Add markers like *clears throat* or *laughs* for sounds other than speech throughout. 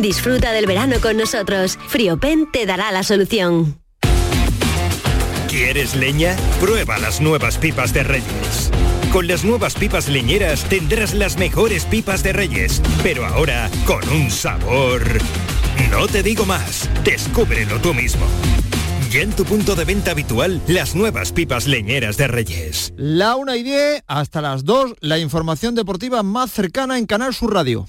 Disfruta del verano con nosotros. Friopen te dará la solución. ¿Quieres leña? Prueba las nuevas pipas de Reyes. Con las nuevas pipas leñeras tendrás las mejores pipas de Reyes, pero ahora con un sabor. No te digo más, descúbrelo tú mismo. Ya en tu punto de venta habitual, las nuevas pipas leñeras de Reyes. La 1 y 10 hasta las 2, la información deportiva más cercana en Canal Sur Radio.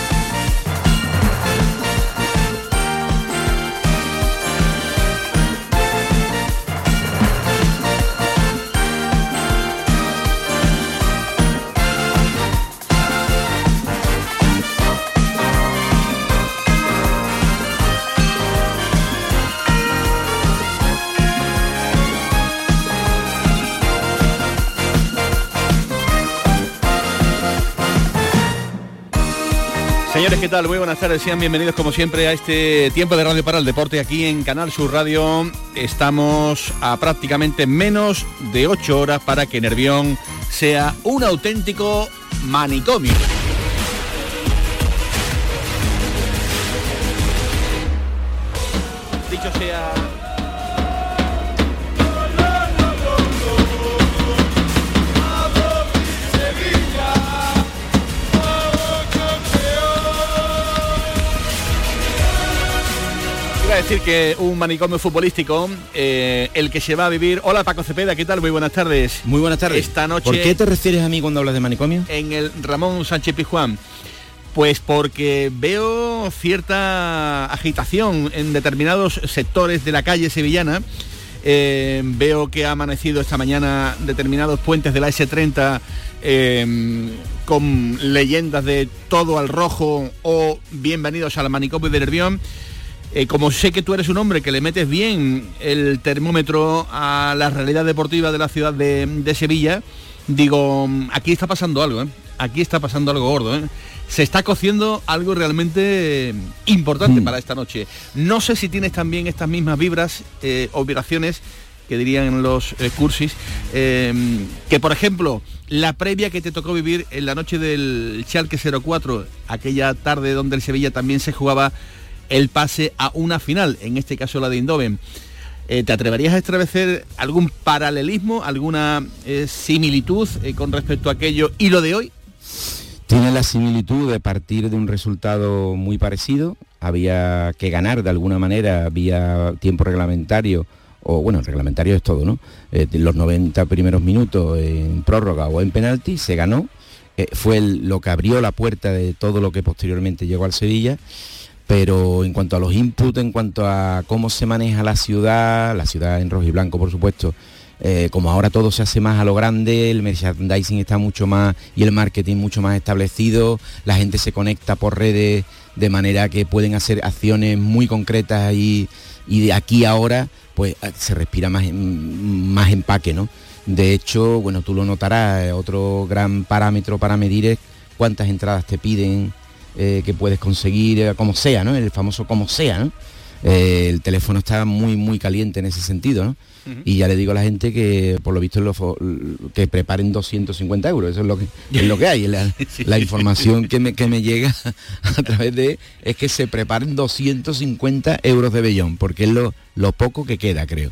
¿Qué tal? Muy buenas tardes, sean bienvenidos como siempre a este tiempo de Radio para el Deporte aquí en Canal Sur Radio. Estamos a prácticamente menos de ocho horas para que Nervión sea un auténtico manicomio. Decir que un manicomio futbolístico, eh, el que se va a vivir. Hola Paco Cepeda, ¿qué tal? Muy buenas tardes. Muy buenas tardes. Esta noche. ¿Por qué te refieres a mí cuando hablas de manicomio? En el Ramón Sánchez Pizjuán. Pues porque veo cierta agitación en determinados sectores de la calle sevillana. Eh, veo que ha amanecido esta mañana determinados puentes de la S30 eh, con leyendas de todo al rojo o bienvenidos al manicomio de Nervión. Eh, como sé que tú eres un hombre que le metes bien el termómetro a la realidad deportiva de la ciudad de, de Sevilla, digo, aquí está pasando algo, ¿eh? aquí está pasando algo gordo. ¿eh? Se está cociendo algo realmente importante Mm. para esta noche. No sé si tienes también estas mismas vibras eh, o vibraciones que dirían los eh, cursis, que por ejemplo, la previa que te tocó vivir en la noche del Schalke 04, aquella tarde donde el Sevilla también se jugaba el pase a una final, en este caso la de Indoven. Eh, ¿Te atreverías a establecer algún paralelismo, alguna eh, similitud eh, con respecto a aquello y lo de hoy? Tiene la similitud de partir de un resultado muy parecido. Había que ganar de alguna manera, había tiempo reglamentario, o bueno, reglamentario es todo, ¿no? Los 90 primeros minutos en prórroga o en penalti, se ganó. Fue el- lo que abrió la puerta de todo lo que posteriormente llegó al Sevilla. Pero en cuanto a los inputs, en cuanto a cómo se maneja la ciudad, la ciudad en rojo y blanco, por supuesto, eh, como ahora todo se hace más a lo grande, el merchandising está mucho más y el marketing mucho más establecido, la gente se conecta por redes de manera que pueden hacer acciones muy concretas y, y de aquí a ahora pues eh, se respira más, más empaque, ¿no? De hecho, bueno, tú lo notarás, eh, otro gran parámetro para medir es cuántas entradas te piden, eh, que puedes conseguir, eh, como sea, ¿no? El famoso como sea, ¿no? Eh, el teléfono está muy, muy caliente en ese sentido, ¿no? Y ya le digo a la gente que, por lo visto, lo que preparen 250 euros. Eso es lo que, es lo que hay. La, *laughs* la información que me, que me llega *laughs* a través de es que se preparen 250 euros de bellón, porque es lo, lo poco que queda, creo.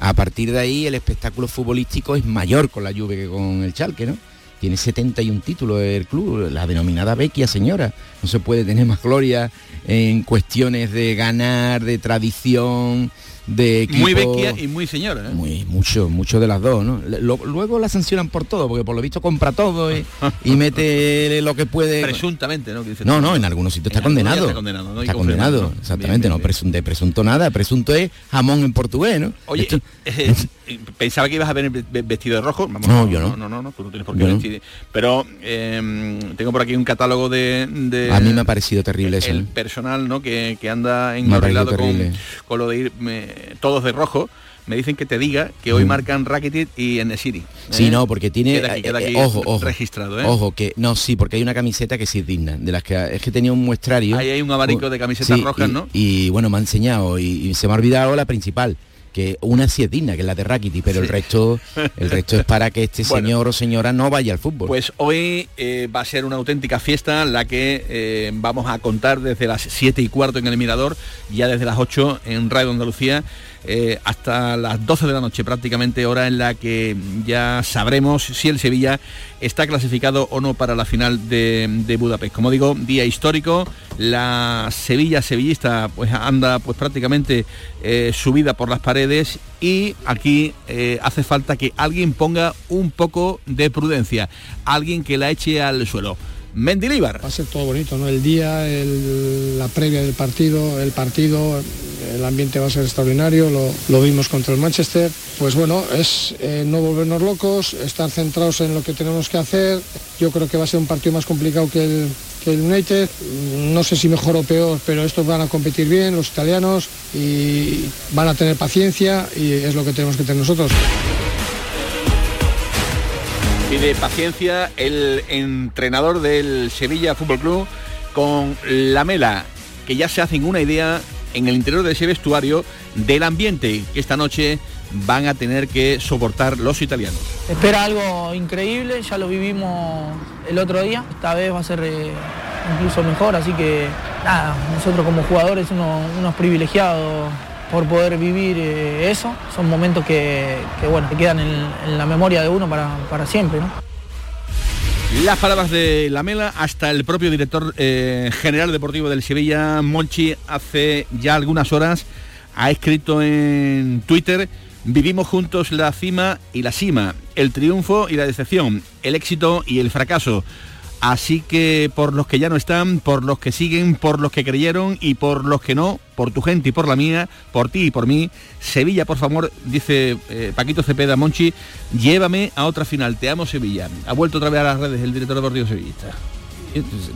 A partir de ahí, el espectáculo futbolístico es mayor con la Juve que con el Chalque, ¿no? Tiene 71 títulos el club, la denominada Vecchia señora. No se puede tener más gloria en cuestiones de ganar, de tradición, de equipo. Muy vecchia y muy señora. ¿eh? Muy, mucho, mucho de las dos, ¿no? Lo- luego la sancionan por todo, porque por lo visto compra todo y, y mete lo que puede. Presuntamente, ¿no? Que No, no, en algunos sitios está condenado. está condenado, exactamente, Bien, no, bien, presun- de presunto nada, presunto es jamón en portugués, ¿no? Oye, Esto- eh, eh, pensaba que ibas a venir ve- vestido de rojo. Vamos, No, yo no. No, no, no, no, tú no tienes por qué Yo no. vestir. Pero eh, tengo por aquí un catálogo de, de- a mí me ha parecido terrible eso. el ¿eh? personal, ¿no? Que, que anda engarrilado con, con lo de ir eh, todos de rojo. Me dicen que te diga que hoy marcan Rakitic y Enesiri. Sí, ¿eh? no, porque tiene. Queda aquí, queda eh, aquí ojo, ojo. registrado, ¿eh? Ojo, que. No, sí, porque hay una camiseta que sí es digna. De las que es que tenía un muestrario. Ahí hay un abanico de camisetas Sí, rojas, y- ¿no? Y bueno, me ha enseñado y, y se me ha olvidado la principal, que una sí es digna, que es la de Rakiti, pero el resto el resto es para que este *laughs* señor o señora no vaya al fútbol. Pues hoy eh, va a ser una auténtica fiesta la que eh, vamos a contar desde las 7 y cuarto en el Mirador, ya desde las 8 en Radio Andalucía. Eh, hasta las 12 de la noche prácticamente, hora en la que ya sabremos si el Sevilla está clasificado o no para la final de, Budapest. Como digo, día histórico, la Sevilla sevillista pues anda pues prácticamente subida por las paredes y aquí eh, hace falta que alguien ponga un poco de prudencia, alguien que la eche al suelo. Mendilibar. Va a ser todo bonito, ¿no? El día, la previa del partido, el partido, el ambiente va a ser extraordinario, lo, vimos contra el Manchester. Pues bueno, es eh, no volvernos locos, estar centrados en lo que tenemos que hacer. Yo creo que va a ser un partido más complicado que el, el United, no sé si mejor o peor, pero estos van a competir bien, los italianos, y van a tener paciencia y es lo que tenemos que tener nosotros. Pide paciencia el entrenador del Sevilla Fútbol Club con la mela, que ya se hacen una idea en el interior de ese vestuario del ambiente que esta noche van a tener que soportar los italianos. Espera algo increíble, ya lo vivimos el otro día, esta vez va a ser eh, incluso mejor, así que nada, nosotros como jugadores unos, privilegiados por poder vivir eh, eso, son momentos que, bueno, que quedan en, la memoria de uno para, siempre. Las palabras de Lamela hasta el propio director eh, general deportivo del Sevilla, Monchi, hace ya algunas horas ha escrito en Twitter Vivimos juntos la cima y la cima, el triunfo y la decepción, el éxito y el fracaso. Así que por los que ya no están, por los que siguen, por los que creyeron y por los que no, por tu gente y por la mía, por ti y por mí, Sevilla, por favor, dice eh, Paquito Cepeda Monchi, llévame a otra final, te amo Sevilla. Ha vuelto otra vez a las redes el director deportivo sevillista.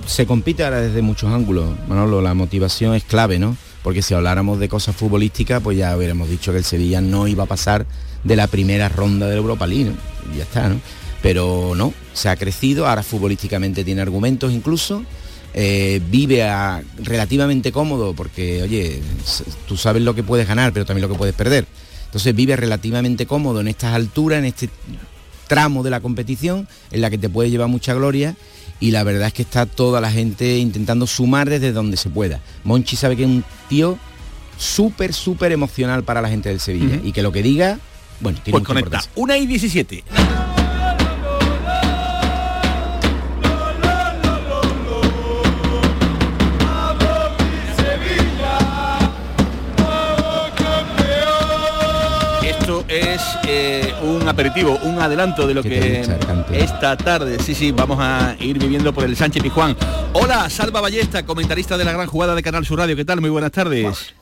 Se compite ahora desde muchos ángulos, Manolo, la motivación es clave, ¿no? porque si habláramos de cosas futbolísticas, pues ya hubiéramos dicho que el Sevilla no iba a pasar de la primera ronda del Europa League, y ya está, ¿no? Pero no, se ha crecido, ahora futbolísticamente tiene argumentos incluso, eh, vive relativamente cómodo, porque oye, tú sabes lo que puedes ganar, pero también lo que puedes perder. Entonces vive relativamente cómodo en estas alturas, en este tramo de la competición, en la que te puede llevar mucha gloria y la verdad es que está toda la gente intentando sumar desde donde se pueda. Monchi sabe que es un tío súper, súper emocional para la gente del Sevilla y que lo que diga, bueno, tiene pues conecta. Una y 17. Aperitivo, un adelanto de lo que esta tarde, sí, sí, vamos a ir viviendo por el Sánchez Pijuán. Hola, Salva Ballesta, comentarista de la gran jugada de Canal Sur Radio. ¿Qué tal? Muy buenas tardes.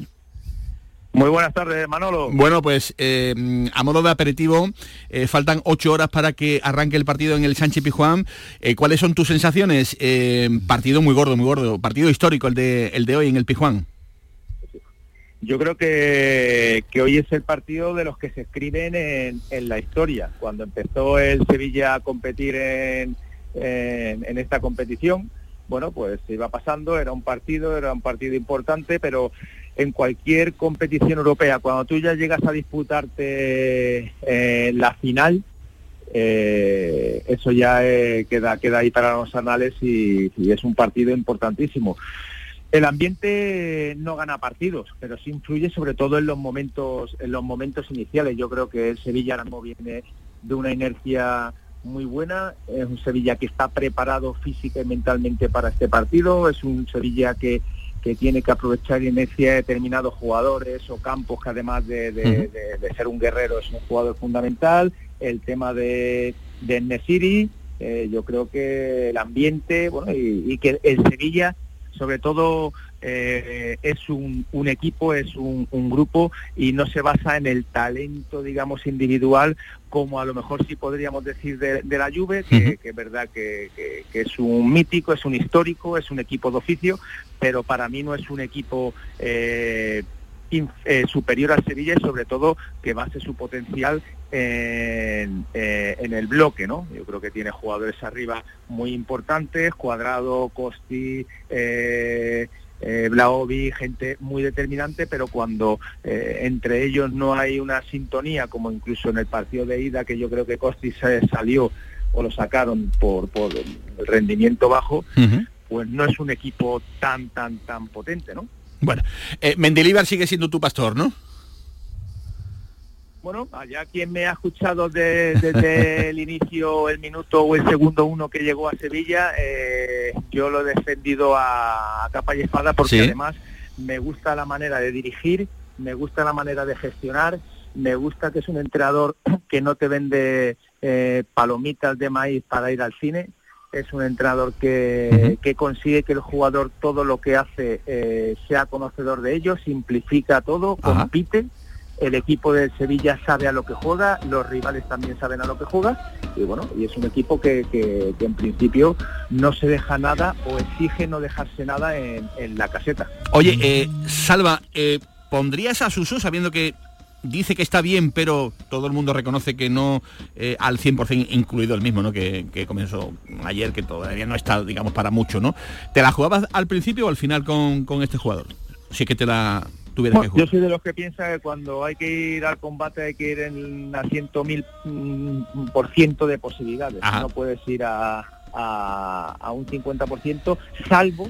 Muy buenas tardes, Manolo. Bueno, pues eh, a modo de aperitivo, eh, faltan ocho horas para que arranque el partido en el Sánchez Pijuán. ¿Cuáles son tus sensaciones? partido muy gordo, muy gordo. Partido histórico el de, el de hoy en el Pijuán yo creo que, hoy es el partido de los que se escriben en, la historia. Cuando empezó el Sevilla a competir en, en, esta competición, bueno, pues se iba pasando, era un partido, era un partido importante, pero en cualquier competición europea, cuando tú ya llegas a disputarte eh, la final, eh, eso ya eh, queda, queda ahí para los anales y es un partido importantísimo. El ambiente no gana partidos, pero sí influye sobre todo en los momentos, en los momentos iniciales. Yo creo que el Sevilla ahora mismo viene de una inercia muy buena, es un Sevilla que está preparado física y mentalmente para este partido, es un Sevilla que, tiene que aprovechar inercia de determinados jugadores o campos que además de, ser un guerrero es un jugador fundamental, el tema de, de Nesiri, eh, yo creo que el ambiente, bueno, y que el Sevilla sobre todo eh, es un, equipo, es un, grupo y no se basa en el talento, digamos, individual, como a lo mejor sí podríamos decir de, la Juve, que, es verdad que, es un mítico, es un histórico, es un equipo de oficio, pero para mí no es un equipo eh, eh, superior al Sevilla y sobre todo que base su potencial en, eh, en, el bloque, ¿no? Yo creo que tiene jugadores arriba muy importantes, Cuadrado, Costi, eh, eh, Blaovi, gente muy determinante, pero cuando eh, entre ellos no hay una sintonía, como incluso en el partido de ida, que yo creo que Costi se salió o lo sacaron por, por el rendimiento bajo, pues no es un equipo tan, tan, tan potente, ¿no? Bueno, eh, Mendilibar sigue siendo tu pastor, ¿no? Bueno, allá quien me ha escuchado desde *laughs* el inicio, el minuto o el segundo uno que llegó a Sevilla, eh, yo lo he defendido a, capa y espada porque además me gusta la manera de dirigir, me gusta la manera de gestionar, me gusta que es un entrenador *clears throat* que no te vende eh, palomitas de maíz para ir al cine, es un entrenador que, que, consigue que el jugador todo lo que hace eh, sea conocedor de ello, simplifica todo, compite el equipo de Sevilla sabe a lo que juega, los rivales también saben a lo que juega y bueno, y es un equipo que, en principio no se deja nada o exige no dejarse nada en, la caseta. Oye, eh, Salva, eh, ¿pondrías a Suso sabiendo que dice que está bien, pero todo el mundo reconoce que no eh, al 100% incluido el mismo, ¿no? Que, comenzó ayer, que todavía no está, digamos, para mucho, ¿no? ¿Te la jugabas al principio o al final con, con este jugador? Es que te la, yo soy de los que piensa que cuando hay que ir al combate hay que ir en a ciento mil mm, por ciento de posibilidades. No puedes ir a, a, un 50%, salvo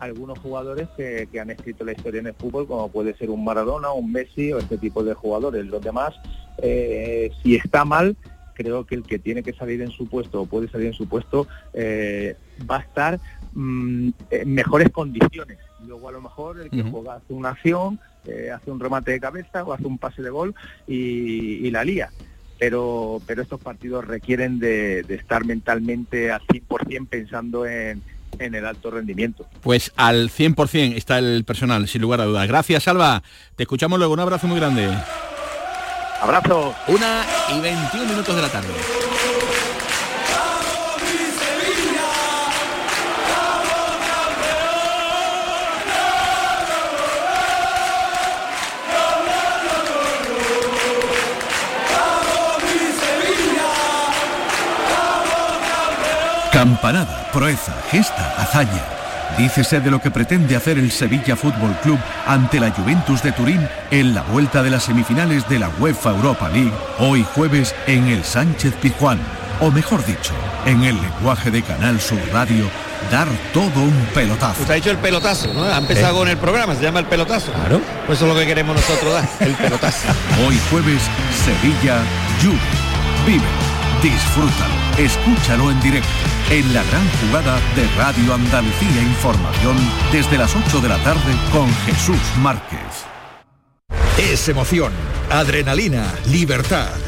algunos jugadores que, han escrito la historia en el fútbol, como puede ser un Maradona, un Messi o este tipo de jugadores. Los demás, eh, si está mal, creo que el que tiene que salir en su puesto o puede salir en su puesto eh, va a estar mm, en mejores condiciones luego a lo mejor el que juega hace una acción, eh, hace un remate de cabeza o hace un pase de gol y, la lía. Pero, pero estos partidos requieren de, estar mentalmente al 100% pensando en, en el alto rendimiento. Pues al 100% está el personal, sin lugar a dudas. Gracias, Salva. Te escuchamos luego. Un abrazo muy grande. Abrazo. Una y 21 minutos de la tarde. Campanada, proeza, gesta, hazaña. Dícese de lo que pretende hacer el Sevilla Fútbol Club ante la Juventus de Turín en la vuelta de las semifinales de la UEFA Europa League, hoy jueves en el Sánchez Pizjuán. O mejor dicho, en el lenguaje de Canal Sur Radio, dar todo un pelotazo. Usted ha dicho el pelotazo, ¿no? Ha empezado con el programa, se llama el pelotazo. Claro. Pues eso es lo que queremos nosotros dar, el pelotazo. *laughs* Hoy jueves, Sevilla, Juve. Vive, disfrútalo, escúchalo en directo en la gran jugada de Radio Andalucía Información desde las 8 de la tarde con Jesús Márquez. Es emoción, adrenalina, libertad.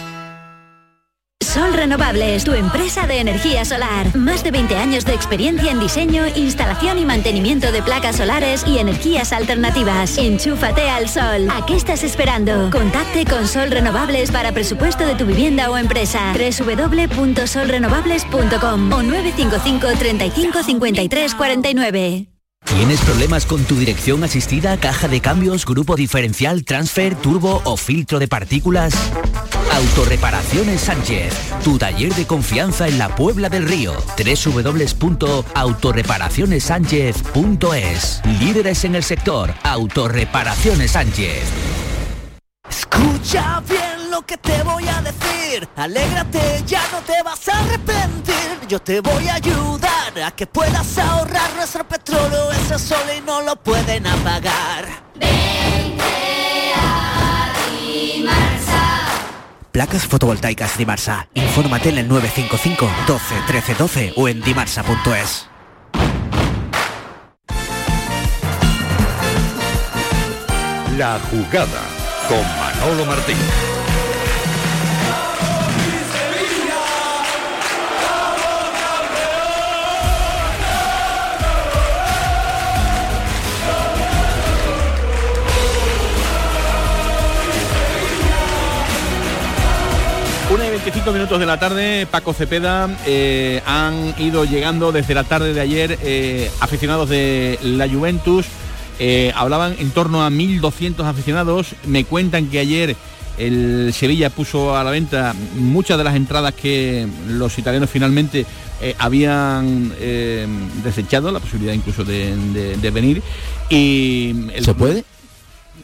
Sol Renovables, tu empresa de energía solar. Más de 20 años de experiencia en diseño, instalación y mantenimiento de placas solares y energías alternativas. Enchúfate al sol. ¿A qué estás esperando? Contacte con Sol Renovables para presupuesto de tu vivienda o empresa. www.solrenovables.com o 955 35 53 49. ¿Tienes problemas con tu dirección asistida, caja de cambios, grupo diferencial, transfer, turbo o filtro de partículas? Autorreparaciones Sánchez, tu taller de confianza en la Puebla del Río. www.autorreparacionessánchez.es. Líderes en el sector, Autorreparaciones Sánchez. Escucha bien lo que te voy a decir. Alégrate, ya no te vas a arrepentir. Yo te voy a ayudar para que puedas ahorrar nuestro petróleo, ese sol y no lo pueden apagar. Placas fotovoltaicas Dimarsa. Infórmate en el 955 12 13 12 o en dimarsa.es. La jugada con Manolo Martín. 25 minutos de la tarde, Paco Cepeda, eh, han ido llegando desde la tarde de ayer eh, aficionados de la Juventus, eh, hablaban en torno a 1.200 aficionados, me cuentan que ayer el Sevilla puso a la venta muchas de las entradas que los italianos finalmente habían desechado, la posibilidad incluso de venir. Y el- ¿Se puede?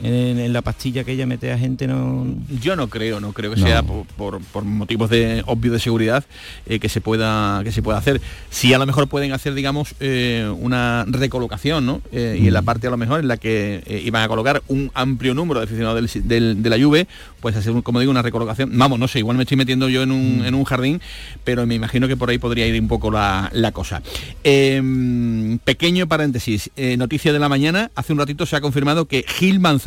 En, en la pastilla que ella mete a gente no... Yo no creo, no creo que No. sea por, por- por motivos de obvio de seguridad eh, que se pueda que se pueda hacer. Sí, a lo mejor pueden hacer, digamos, eh, una recolocación, ¿no? Eh, y en la parte a lo mejor en la que iban a colocar un amplio número de aficionados del- del- de la Juve, pues hacer, como digo, una recolocación. Vamos, no sé, igual me estoy metiendo yo en un, en un jardín, pero me imagino que por ahí podría ir un poco la, la cosa. Eh, pequeño paréntesis, noticia de la mañana, hace un ratito se ha confirmado que Gil Manzano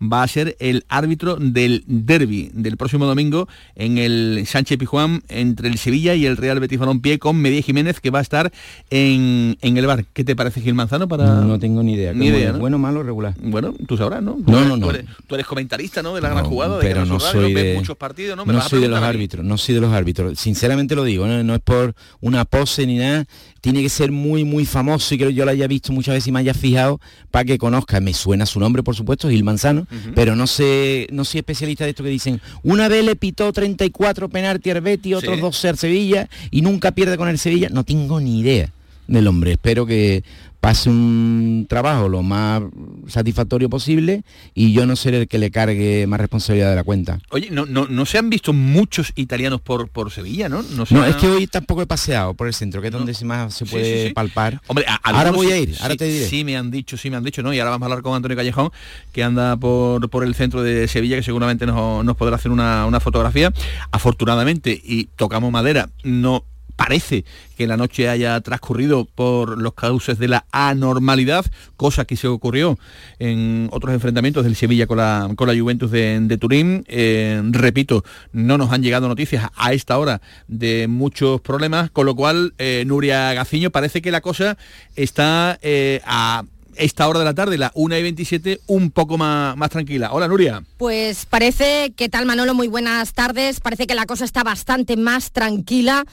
va a ser el árbitro del derby del próximo domingo en el Sánchez Pijuán entre el Sevilla y el Real Betis Balompié con Medía Jiménez que va a estar en, en el bar. ¿Qué te parece Gil Manzano para...? No tengo ni idea. Ni ¿Cómo idea. Bueno, malo, regular. Bueno, tú sabrás, ¿no? No, no, no. Tú eres, tú eres comentarista, ¿no? De la gran jugada, de pero no Radio, soy ves de muchos partidos, ¿no? Me soy de los árbitros, no soy de los árbitros. Sinceramente lo digo, no, no es por una pose ni nada. Tiene que ser muy, muy famoso y creo que yo lo haya visto muchas veces y me haya fijado para que conozca. Me suena su nombre, por supuesto, Gil Manzano, pero no sé, no soy especialista de esto que dicen. Una vez le pitó 34 penalti al Betis, otros Sí. 12 al Sevilla y nunca pierde con el Sevilla. No tengo ni idea del hombre. Espero que pase un trabajo lo más satisfactorio posible y yo no seré el que le cargue más responsabilidad de la cuenta. Oye, no, no, no se han visto muchos italianos por, por Sevilla, ¿no? No, es que hoy tampoco he paseado por el centro, que es donde más se puede sí, sí. palpar. Hombre, a- ahora voy a ir, ahora te diré. Sí, me han dicho, sí me han dicho, ¿no? Y ahora vamos a hablar con Antonio Callejón, que anda por, por el centro de Sevilla, que seguramente nos, nos podrá hacer una, una fotografía. Afortunadamente, y tocamos madera, no parece que la noche haya transcurrido por los cauces de la anormalidad, cosa que se ocurrió en otros enfrentamientos del Sevilla con la, con la Juventus de, Turín. Eh, repito, no nos han llegado noticias a esta hora de muchos problemas, con lo cual, eh, Nuria Gaciño, parece que la cosa está eh, a esta hora de la tarde, la 1 y 27, un poco más, tranquila. Hola, Nuria. Pues parece, ¿qué tal Manolo? Muy buenas tardes. Parece que la cosa está bastante más tranquila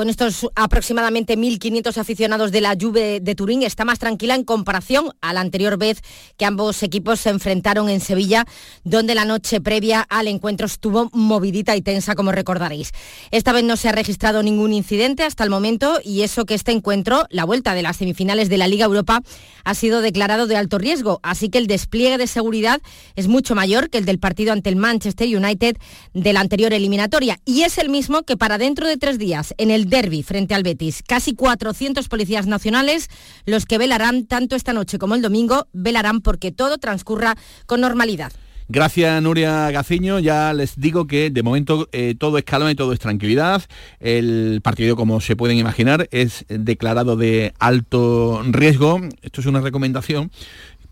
con estos aproximadamente 1.500 aficionados de la Juve de Turín. Está más tranquila en comparación a la anterior vez que ambos equipos se enfrentaron en Sevilla, donde la noche previa al encuentro estuvo movidita y tensa, como recordaréis. Esta vez no se ha registrado ningún incidente hasta el momento y eso que este encuentro, la vuelta de las semifinales de la Liga Europa, ha sido declarado de alto riesgo. Así que el despliegue de seguridad es mucho mayor que el del partido ante el Manchester United de la anterior eliminatoria y es el mismo que para dentro de tres días en el derby frente al Betis. Casi 400 policías nacionales los que velarán tanto esta noche como el domingo, velarán porque todo transcurra con normalidad. Gracias Nuria Gaciño, ya les digo que de momento eh, todo es calma y todo es tranquilidad. El partido, como se pueden imaginar, es declarado de alto riesgo. Esto es una recomendación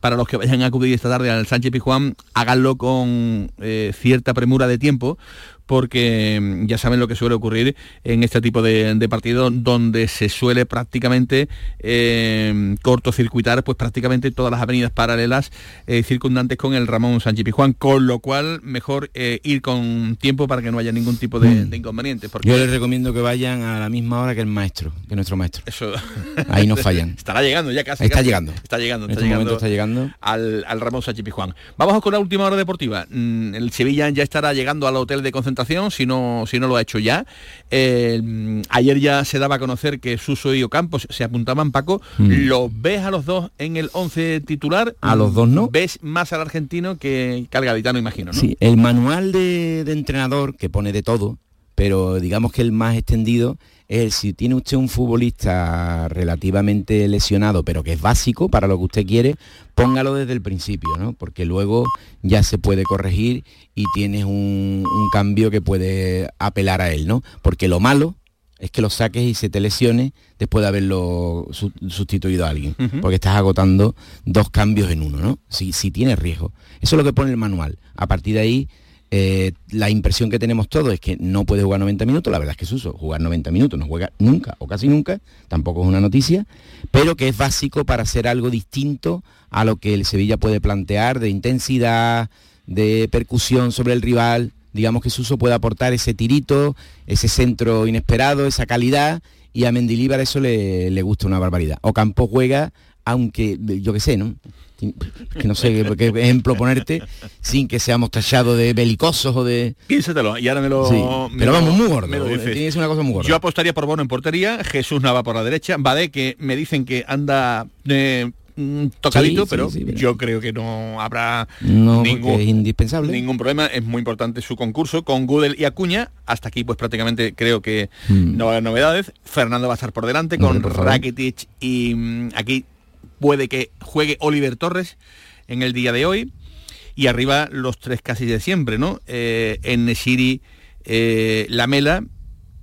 para los que vayan a acudir esta tarde al Sánchez Pijuán, háganlo con eh, cierta premura de tiempo, porque mm, ya saben lo que suele ocurrir en este tipo de, de partidos donde se suele prácticamente eh, cortocircuitar pues prácticamente todas las avenidas paralelas eh, circundantes con el Ramón Sánchez Pijuán, con lo cual mejor eh, ir con tiempo para que no haya ningún tipo de, de inconveniente. Porque Yo les recomiendo que vayan a la misma hora que el maestro, que nuestro maestro. Eso. *laughs* Ahí no fallan. Estará llegando ya casi. Está casi. llegando. Está llegando. En Está este llegando, está llegando. Al, al Ramón Sánchez Pizjuán. Vamos con la última hora deportiva. Mm, El Sevilla ya estará llegando al hotel de concentración, si no, si no lo ha hecho ya. Eh, ayer ya se daba a conocer que Suso y Ocampos se apuntaban, Paco. Mm. ¿Los ves a los dos en el 11 titular? A los dos no. ¿Ves más al argentino que, que al gaditano, imagino, no? Sí, el manual de, de entrenador, que pone de todo, pero digamos que el más extendido es si tiene usted un futbolista relativamente lesionado, pero que es básico para lo que usted quiere, póngalo desde el principio, ¿no? Porque luego ya se puede corregir y tienes un, un cambio que puede apelar a él, ¿no? Porque lo malo es que lo saques y se te lesione después de haberlo su- sustituido a alguien. Porque estás agotando dos cambios en uno, ¿no? Si, si tienes riesgo. Eso es lo que pone el manual. A partir de ahí, eh, la impresión que tenemos todos es que no puede jugar 90 minutos. La verdad es que Suso, jugar 90 minutos no juega nunca o casi nunca, tampoco es una noticia, pero que es básico para hacer algo distinto a lo que el Sevilla puede plantear de intensidad, de percusión sobre el rival. Digamos que Suso puede aportar ese tirito, ese centro inesperado, esa calidad, y a Mendilíbar eso le, le gusta una barbaridad. Ocampo juega, aunque, yo qué sé, ¿no? Que no sé qué, ejemplo ponerte, sin que seamos tallados de belicosos o de... Piénsatelo, y ahora me lo... Sí, me pero lo- vamos, muy gordo, que ser una cosa muy gorda. Yo apostaría por Bono en portería, Jesús Nava por la derecha, Bade que me dicen que anda eh, mm, tocadito, Sí, pero sí, pero- yo creo que no habrá No, ningún, es indispensable. ningún problema. Es muy importante su concurso con Gudel y Acuña. Hasta aquí, pues prácticamente creo que Mm. no va a haber novedades. Fernando va a estar por delante con por. Rakitic y mm, aquí puede que juegue Oliver Torres en el día de hoy. Y arriba los tres casi de siempre, ¿no? Eh, en Nesiri, eh, Lamela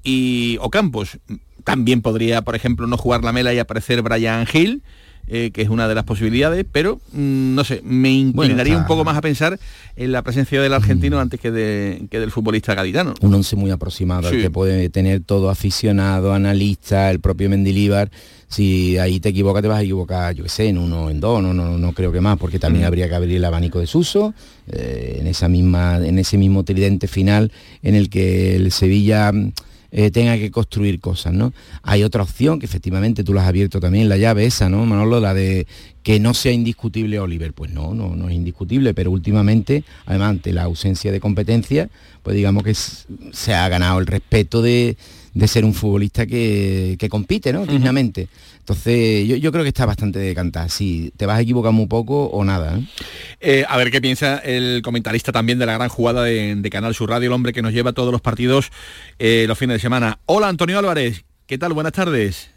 y Ocampos. También podría, por ejemplo, no jugar Lamela y aparecer Brian Hill, eh, que es una de las posibilidades, pero mm, no sé, me inclinaría está- un poco más a pensar en la presencia del argentino antes que, de- que del futbolista gaditano. un once muy aproximado Sí. que puede tener todo aficionado, analista, el propio Mendilíbar. Si ahí te equivocas, te vas a equivocar, yo qué sé, en uno, en dos, no, no, no creo que más, porque también Mm. habría que abrir el abanico de Suso, eh, en esa misma, en ese mismo tridente final en el que el Sevilla mm, eh, tenga que construir cosas, ¿no? Hay otra opción que efectivamente tú la has abierto también, la llave esa, ¿no, Manolo? La de que no sea indiscutible Oliver. Pues no, no, no es indiscutible, pero últimamente, además ante la ausencia de competencia, pues digamos que se ha ganado el respeto de, de ser un futbolista que, que compite, ¿no? Dignamente. Entonces, yo, yo creo que está bastante decantado. Si te vas a equivocar muy poco o nada. ¿eh? Eh, a ver qué piensa el comentarista también de la gran jugada de, de Canal Sur Radio, el hombre que nos lleva todos los partidos eh, los fines de semana. Hola Antonio Álvarez, ¿qué tal? Buenas tardes.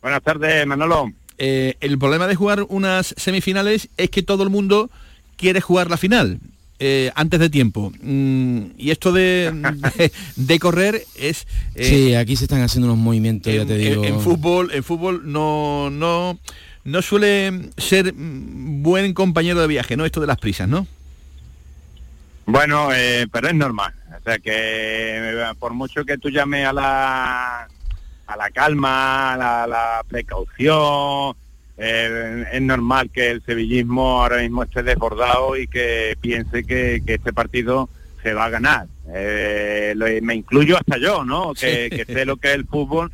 Buenas tardes, Manolo. Eh, el problema de jugar unas semifinales es que todo el mundo quiere jugar la final. eh, antes de tiempo Mm, y esto de, de, *laughs* de correr es eh, sí, aquí se están haciendo unos movimientos, ya en, te digo. en- en fútbol en fútbol no no no suele ser buen compañero de viaje no esto de las prisas no Bueno, eh, pero es normal. O sea que por mucho que tú llames a la a la calma, a la, precaución, eh, es normal que el sevillismo ahora mismo esté desbordado y que piense que, que este partido se va a ganar. Eh, lo- me incluyo hasta yo, ¿no? Que, Sí. que sé lo que es el fútbol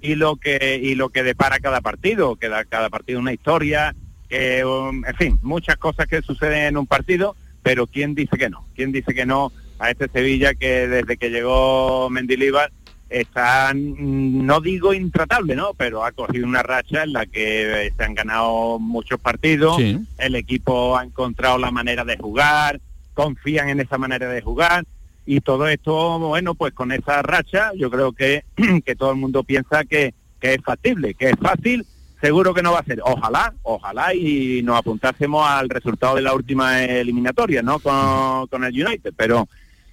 y lo que y lo que depara cada partido, que da cada partido una historia, que um, en fin, muchas cosas que suceden en un partido, pero quién dice que no, quién dice que no a este Sevilla que desde que llegó Mendilíbar está mm, no digo intratable, ¿no? Pero ha cogido una racha en la que eh, se han ganado muchos partidos, Sí. el equipo ha encontrado la manera de jugar, confían en esa manera de jugar y todo esto, bueno, pues con esa racha yo creo que, *clears throat* que todo el mundo piensa que, que es factible, que es fácil, seguro que no va a ser. Ojalá, ojalá y nos apuntásemos al resultado de la última eliminatoria, ¿no? Con, con el United, pero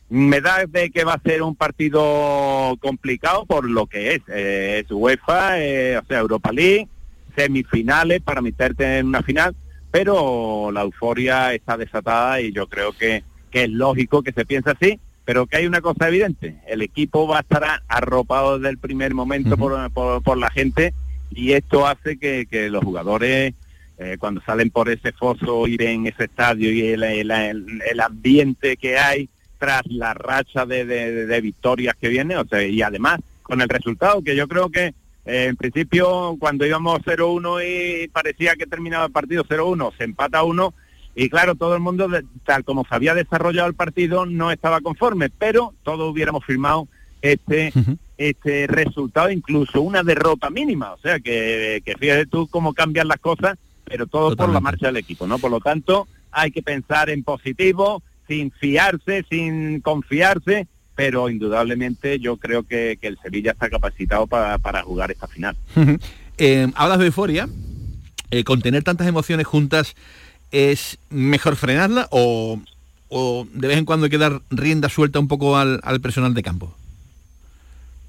me da de que va a ser un partido complicado por lo que es. Eh, es UEFA, eh, o sea, Europa League, semifinales para meterte en una final, pero la euforia está desatada y yo creo que, que es lógico que se piense así, pero que hay una cosa evidente, el equipo va a estar arropado desde el primer momento por, por- por la gente y esto hace que, que los jugadores eh, cuando salen por ese foso y ven ese estadio y el, el- el- el ambiente que hay tras la racha de, de- victorias que viene, o sea, y además con el resultado, que yo creo que eh, en principio cuando íbamos 0-1 y parecía que terminaba el partido 0-1, se empata 1 y claro, todo el mundo, tal como se había desarrollado el partido, no estaba conforme, pero todos hubiéramos firmado este este resultado, incluso una derrota mínima. O sea, que, que fíjate tú cómo cambian las cosas, pero todo por la marcha del equipo, ¿no? Por lo tanto, hay que pensar en positivo, sin fiarse, sin confiarse, pero indudablemente yo creo que, que el Sevilla está capacitado para, para jugar esta final. Eh, hablas de euforia. Eh, contener tantas emociones juntas es mejor frenarla o, o de vez en cuando hay que dar rienda suelta un poco al, al personal de campo.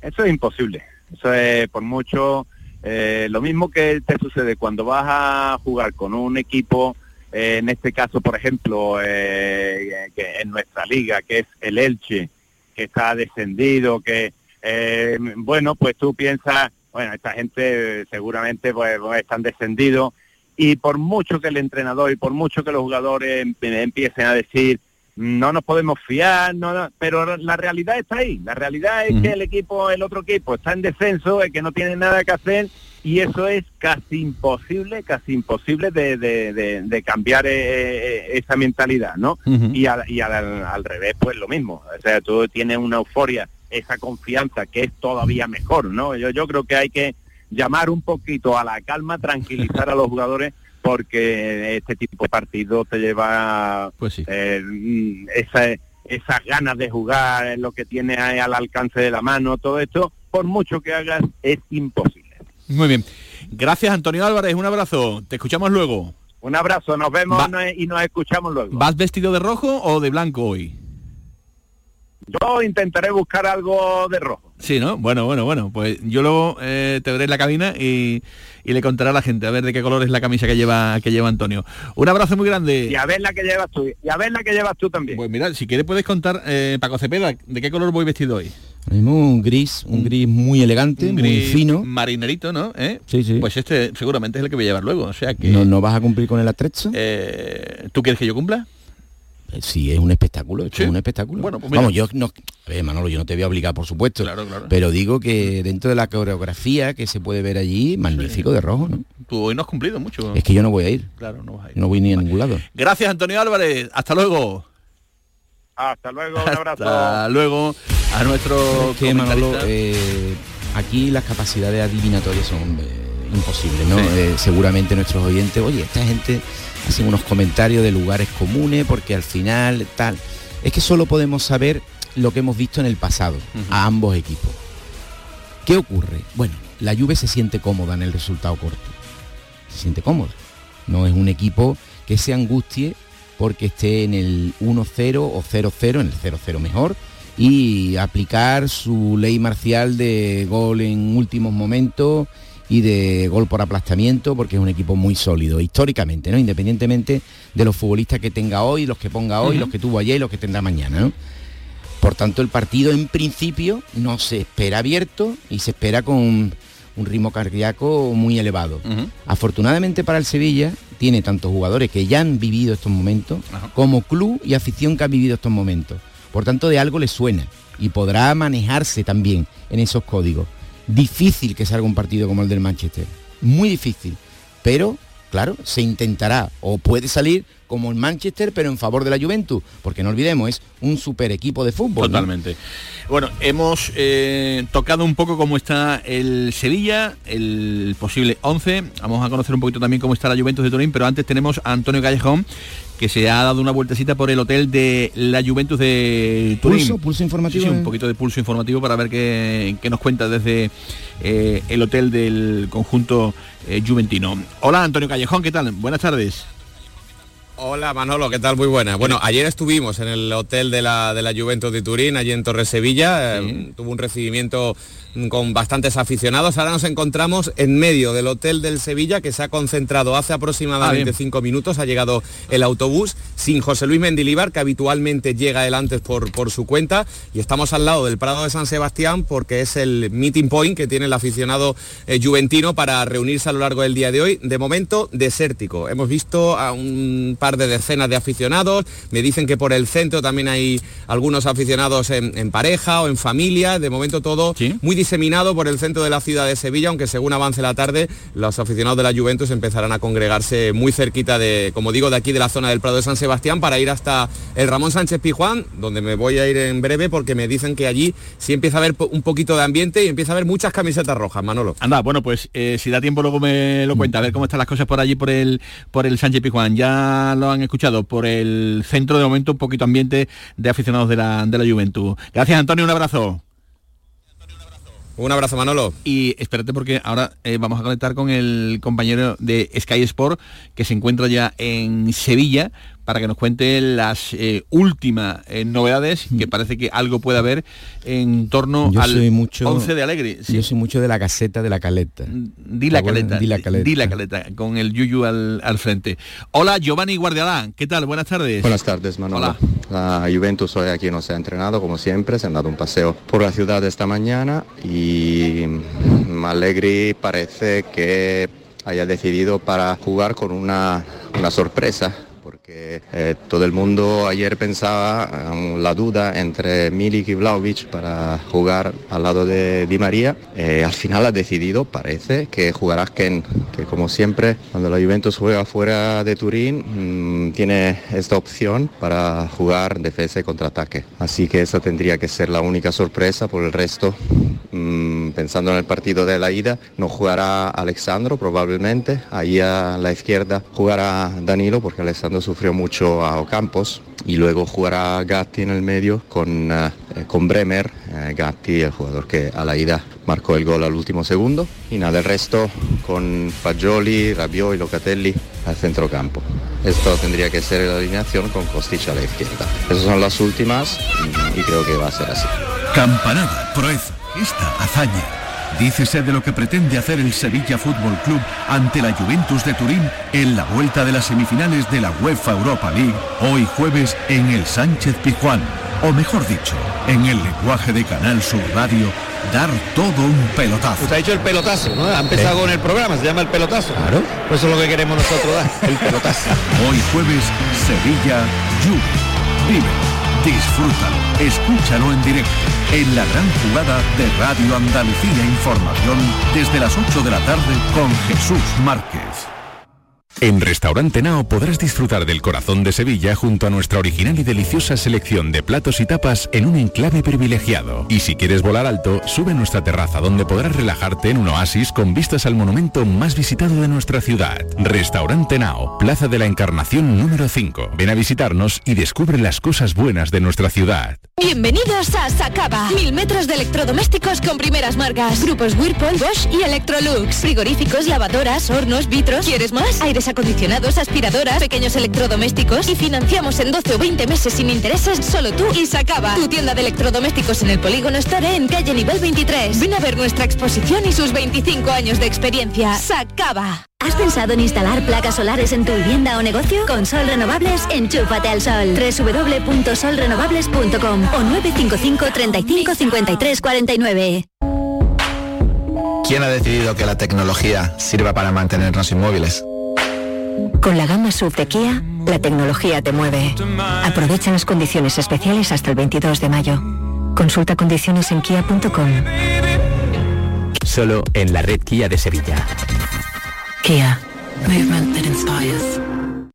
Eso es imposible. Eso es por mucho eh, lo mismo que te sucede cuando vas a jugar con un equipo, eh, en este caso, por ejemplo, eh, que en nuestra liga, que es el Elche, que está descendido, que, eh, bueno, pues tú piensas, bueno, esta gente seguramente pues, están descendidos, y por mucho que el entrenador y por mucho que los jugadores em- empiecen a decir, no nos podemos fiar, no, no", pero la realidad está ahí. La realidad es que el equipo, el otro equipo está en descenso, es que no tiene nada que hacer y eso es casi imposible, casi imposible de, de- de- de cambiar eh, eh, esa mentalidad, ¿no? Y, al, y al, al revés, pues lo mismo. O sea, tú tienes una euforia, esa confianza que es todavía mejor, ¿no? Yo, yo creo que hay que llamar un poquito a la calma, tranquilizar a los *laughs* jugadores porque este tipo de partido te lleva eh, mm, esa- esas ganas de jugar, lo que tiene al alcance de la mano, todo esto, por mucho que hagas, es imposible. Muy bien. Gracias Antonio Álvarez, un abrazo. Te escuchamos luego. Un abrazo, nos vemos Va- y nos escuchamos luego. ¿Vas vestido de rojo o de blanco hoy? Yo intentaré buscar algo de rojo. Sí, ¿no? Bueno, bueno, bueno. Pues yo luego eh, te veré en la cabina y, y le contaré a la gente a ver de qué color es la camisa que lleva que lleva Antonio. Un abrazo muy grande. Y a ver la que llevas tú, y a ver la que llevas tú también. Pues mira, si quieres puedes contar, eh, Paco Cepeda, ¿de qué color voy vestido hoy? Un gris, un gris muy elegante, Un muy gris fino. Marinerito, ¿no? ¿Eh? Sí, sí. Pues este seguramente es el que voy a llevar luego. O sea que. ¿No, ¿No vas a cumplir con el atrecho? Eh, ¿Tú quieres que yo cumpla? Eh, Sí, es un espectáculo, esto es un espectáculo. Bueno, pues. Vamos, yo no, a ver, Manolo, yo no te voy a obligar, por supuesto. Claro, claro. Pero digo que dentro de la coreografía que se puede ver allí, magnífico de rojo, ¿no? Tú hoy no has cumplido mucho. Es que yo no voy a ir. Claro, no vas a ir. No voy ni a ningún lado. Gracias, Antonio Álvarez. Hasta luego. Hasta luego, un abrazo. Hasta luego a nuestro Es que, Manolo, eh, aquí las capacidades adivinatorias son eh, imposibles, ¿no? Sí. Eh, seguramente nuestros oyentes, oye, esta gente hacen unos comentarios de lugares comunes porque al final tal. Es que solo podemos saber lo que hemos visto en el pasado a ambos equipos. ¿Qué ocurre? Bueno, la Juve se siente cómoda en el resultado corto. Se siente cómoda. No es un equipo que se angustie porque esté en el 1-0 o 0-0, en el 0-0 mejor, y aplicar su ley marcial de gol en últimos momentos y de gol por aplastamiento, porque es un equipo muy sólido, históricamente, ¿no? Independientemente de los futbolistas que tenga hoy, los que ponga hoy, Ujú. los que tuvo ayer y los que tendrá mañana, ¿no? Por tanto, el partido en principio no se espera abierto y se espera con un ritmo cardíaco muy elevado. Afortunadamente para el Sevilla tiene tantos jugadores que ya han vivido estos momentos como club y afición que ha vivido estos momentos. Por tanto, de algo le suena y podrá manejarse también en esos códigos. Difícil que salga un partido como el del Manchester. Muy difícil. Pero, claro, se intentará o puede salir como el Manchester, pero en favor de la Juventus. Porque no olvidemos, es un super equipo de fútbol. Totalmente. Bueno, hemos eh, tocado un poco cómo está el Sevilla, el posible 11. Vamos a conocer un poquito también cómo está la Juventus de Turín, pero antes tenemos a Antonio Callejón, que se ha dado una vueltecita por el hotel de la Juventus de Turín. Pulso, pulso informativo. Sí, sí, un eh. poquito de pulso informativo para ver qué, qué nos cuenta desde eh, el hotel del conjunto eh, juventino. Hola Antonio Callejón, ¿qué tal? Buenas tardes. Hola Manolo, ¿qué tal? Muy buena. Bueno, ayer estuvimos en el hotel de la, de la Juventus de Turín, allí en Torre Sevilla. Eh, tuvo un recibimiento con bastantes aficionados. Ahora nos encontramos en medio del hotel del Sevilla que se ha concentrado hace Ah, aproximadamente bien. cinco minutos. Ha llegado el autobús sin José Luis Mendilibar, que habitualmente llega él antes por, por su cuenta. Y estamos al lado del Prado de San Sebastián porque es el meeting point que tiene el aficionado eh, juventino para reunirse a lo largo del día de hoy. De momento, desértico. Hemos visto a un par de decenas de aficionados. Me dicen que por el centro también hay algunos aficionados en, en pareja o en familia. De momento todo muy diseminado por el centro de la ciudad de Sevilla, aunque según avance la tarde, los aficionados de la Juventus empezarán a congregarse muy cerquita de, como digo, de aquí de la zona del Prado de San Sebastián para ir hasta el Ramón Sánchez Pijuán, donde me voy a ir en breve porque me dicen que allí sí empieza a haber un poquito de ambiente y empieza a haber muchas camisetas rojas, Manolo. Anda, bueno, pues eh, si da tiempo luego me lo cuenta, a ver cómo están las cosas por allí por el por el Sánchez Pijuán. Ya lo han escuchado, por el centro de momento un poquito ambiente de aficionados de la, de la Juventud. Gracias Antonio, un abrazo. Un abrazo Manolo. Y espérate porque ahora eh, vamos a conectar con el compañero de Sky Sport que se encuentra ya en Sevilla para que nos cuente las eh, últimas eh, novedades, que parece que algo puede haber en torno Yo al soy mucho, 11 de Alegre. Sí. Yo soy mucho de la caseta de la caleta. Di la, caleta, Di la caleta. di la caleta, con el Yuyu al, al frente. Hola, Giovanni Guardialán, ¿qué tal? Buenas tardes. Buenas tardes, Manolo. Hola. La Juventus hoy aquí no se ha entrenado, como siempre, se han dado un paseo por la ciudad esta mañana y Allegri parece que haya decidido para jugar con una, una sorpresa eh, todo el mundo ayer pensaba um, la duda entre Milik y Vlaovic para jugar al lado de Di María. Eh, al final ha decidido, parece, que jugará Ken, que como siempre, cuando la Juventus juega fuera de Turín, mm, tiene esta opción para jugar defensa y contraataque. Así que esa tendría que ser la única sorpresa, por el resto, mm, pensando en el partido de la ida, no jugará Alexandro probablemente, ahí a la izquierda jugará Danilo, porque Alexandro sufrió mucho a Ocampos y luego jugará Gatti en el medio con, eh, con Bremer, eh, Gatti el jugador que a la ida marcó el gol al último segundo y nada, el resto con Fagioli, Rabiot y Locatelli al centrocampo. Esto tendría que ser la alineación con Kostic a la izquierda. Esas son las últimas y, y creo que va a ser así. Campanada, proeza, esta hazaña. Dícese de lo que pretende hacer el Sevilla Fútbol Club ante la Juventus de Turín en la vuelta de las semifinales de la UEFA Europa League, hoy jueves en el Sánchez Pizjuán. O mejor dicho, en el lenguaje de Canal Sur Radio, dar todo un pelotazo. Usted ha dicho el pelotazo, ¿no? Ha empezado Sí. con el programa, se llama el pelotazo. Claro. Pues eso es lo que queremos nosotros dar, el pelotazo. *laughs* Hoy jueves, Sevilla Juve. Vive, disfrútalo, escúchalo en directo, en la gran jugada de Radio Andalucía Información desde las 8 de la tarde con Jesús Márquez. En Restaurante Nao podrás disfrutar del corazón de Sevilla junto a nuestra original y deliciosa selección de platos y tapas en un enclave privilegiado. Y si quieres volar alto, sube a nuestra terraza donde podrás relajarte en un oasis con vistas al monumento más visitado de nuestra ciudad. Restaurante Nao, Plaza de la Encarnación número 5. Ven a visitarnos y descubre las cosas buenas de nuestra ciudad. Bienvenidos a Sacaba. Mil metros de electrodomésticos con primeras marcas. Grupos Whirlpool, Bosch y Electrolux. Frigoríficos, lavadoras, hornos, vitros. ¿Quieres más? Aires acondicionados, aspiradoras, pequeños electrodomésticos. Y financiamos en 12 o 20 meses sin intereses solo tú y Sacaba. Tu tienda de electrodomésticos en el Polígono Store en calle nivel 23. Ven a ver nuestra exposición y sus 25 años de experiencia. Sacaba. ¿Has pensado en instalar placas solares en tu vivienda o negocio? Con Sol Renovables, enchúfate al sol. www.solrenovables.com o 955 35 53 49. ¿Quién ha decidido que la tecnología sirva para mantenernos inmóviles? Con la gama SUV de Kia, la tecnología te mueve. Aprovecha las condiciones especiales hasta el 22 de mayo. Consulta condiciones en kia.com. Solo en la red Kia de Sevilla. Kia. Movement that inspires.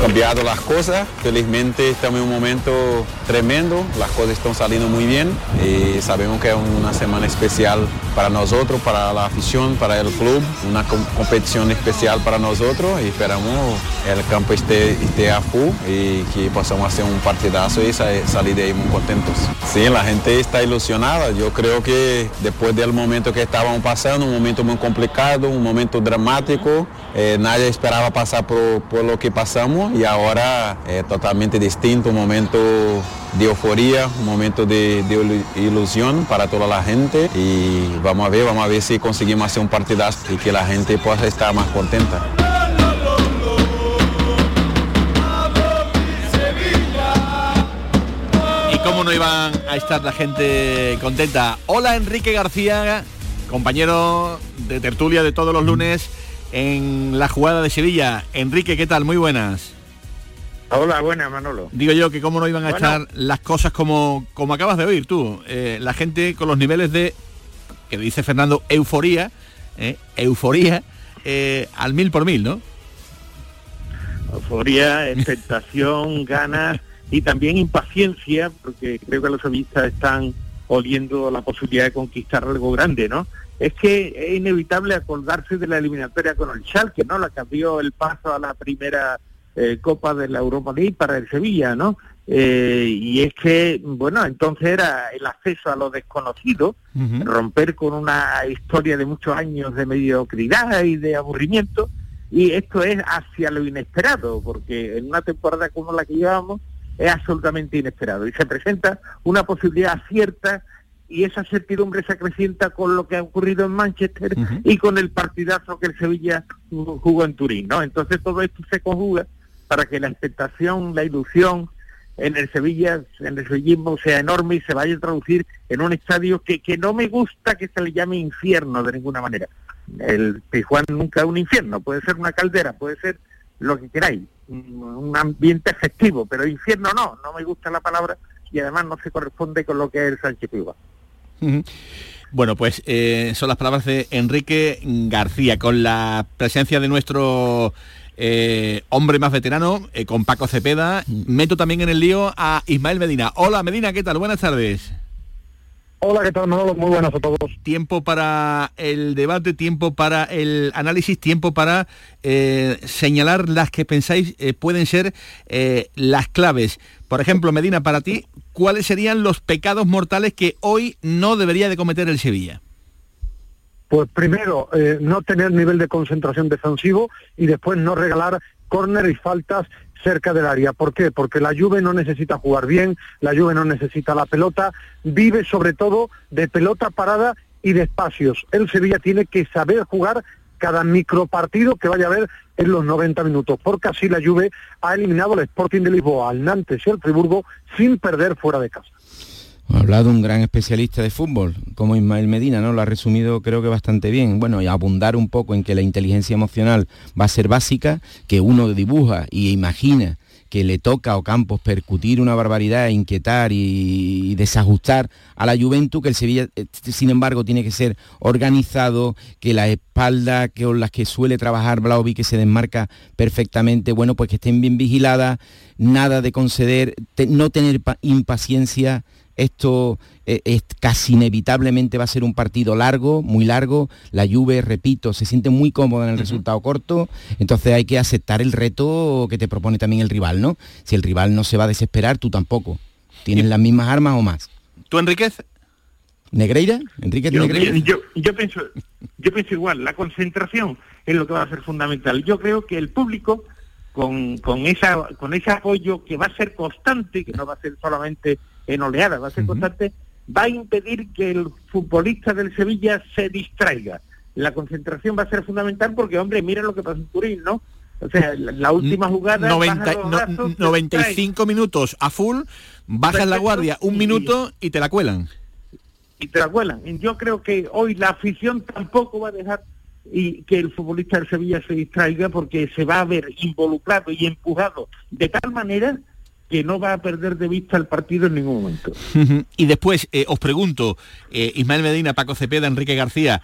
Cambiado las cosas, felizmente estamos en un momento tremendo, las cosas están saliendo muy bien. Y sabemos que es una semana especial para nosotros, para la afición, para el club, una com- competición especial para nosotros y esperamos el campo esté, esté a full y que podamos hacer un partidazo y sa- salir de ahí muy contentos. Sí, la gente está ilusionada, yo creo que después del momento que estábamos pasando, un momento muy complicado, un momento dramático, eh, nadie esperaba pasar por, por lo que pasamos y ahora es totalmente distinto, un momento de euforia, un momento de, de ilu- ilusión para toda la gente y vamos a ver, vamos a ver si conseguimos hacer un partidazo y que la gente pueda estar más contenta. Y cómo no iban a estar la gente contenta. Hola Enrique García, compañero de tertulia de todos los lunes en la jugada de Sevilla. Enrique, ¿qué tal? Muy buenas. Hola, buenas, Manolo. Digo yo que cómo no iban a estar las cosas como, como acabas de oír tú. Eh, la gente con los niveles de, que dice Fernando, euforía, eh, euforía, eh, al mil por mil, ¿no? Euforía, *laughs* expectación, ganas y también impaciencia, porque creo que los sevillistas están oliendo la posibilidad de conquistar algo grande, ¿no? Es que es inevitable acordarse de la eliminatoria con el Schalke, ¿no? La abrió el paso a la primera eh, Copa de la Europa League para el Sevilla, ¿no? Eh, y es que, bueno, entonces era el acceso a lo desconocido, romper con una historia de muchos años de mediocridad y de aburrimiento, y esto es hacia lo inesperado, porque en una temporada como la que llevamos es absolutamente inesperado y se presenta una posibilidad cierta y esa certidumbre se acrecienta con lo que ha ocurrido en Manchester y con el partidazo que el Sevilla jugó en Turín, ¿no? Entonces todo esto se conjuga para que la expectación, la ilusión en el Sevilla, en el sevillismo sea enorme y se vaya a traducir en un estadio que, que no me gusta que se le llame infierno de ninguna manera. El Tijuana nunca es un infierno, puede ser una caldera, puede ser lo que queráis, un ambiente efectivo, pero infierno no, no me gusta la palabra y además no se corresponde con lo que es el Sánchez Piva. Bueno, pues eh, son las palabras de Enrique García, con la presencia de nuestro eh, hombre más veterano, eh, con Paco Cepeda. Meto también en el lío a Ismael Medina. Hola Medina, ¿qué tal? Buenas tardes. Hola, ¿qué tal Manolo? Muy buenas a todos. Tiempo para el debate, tiempo para el análisis, tiempo para eh, señalar las que pensáis eh, pueden ser eh, las claves. Por ejemplo, Medina, para ti, ¿cuáles serían los pecados mortales que hoy no debería de cometer el Sevilla? Pues primero, no tener nivel de concentración defensivo y después no regalar córner y faltas cerca del área. ¿Por qué? Porque la Juve no necesita jugar bien, la Juve no necesita la pelota, vive sobre todo de pelota parada y de espacios. El Sevilla tiene que saber jugar cada micropartido que vaya a haber en los 90 minutos, porque así la Juve ha eliminado al Sporting de Lisboa, al Nantes y al Friburgo sin perder fuera de casa. Ha hablado un gran especialista de fútbol, como Ismael Medina, ¿no? Lo ha resumido creo que bastante bien. Bueno, y abundar un poco en que la inteligencia emocional va a ser básica, que uno dibuja y imagina que le toca a Ocampos percutir una barbaridad, inquietar y, desajustar a la Juventud, que el Sevilla, eh, sin embargo, tiene que ser organizado, que la espalda que, con las que suele trabajar Blauvi, que se desmarca perfectamente, bueno, pues que estén bien vigiladas, nada de conceder, no tener impaciencia, esto eh, es, casi inevitablemente va a ser un partido largo, muy largo. La Juve, repito, se siente muy cómoda en el resultado corto. Entonces hay que aceptar el reto que te propone también el rival, ¿no? Si el rival no se va a desesperar, tú tampoco. Tienes las mismas armas o más. ¿Tú, Enríquez? ¿Negreira? ¿Enrique yo, Negreira? Yo, yo, pienso, yo pienso igual, la concentración es lo que va a ser fundamental. Yo creo que el público, con, con, esa, con ese apoyo que va a ser constante, que no va a ser solamente en oleadas, va a ser constante, va a impedir que el futbolista del Sevilla se distraiga. La concentración va a ser fundamental porque, hombre, mira lo que pasó en Turín, ¿no? O sea, la, última jugada... 95 minutos a full, bajas la guardia un minuto y te la cuelan. Y te la cuelan. Yo creo que hoy la afición tampoco va a dejar y que el futbolista del Sevilla se distraiga porque se va a ver involucrado y empujado de tal manera que no va a perder de vista el partido en ningún momento. y después, eh, os pregunto, eh, Ismael Medina, Paco Cepeda, Enrique García,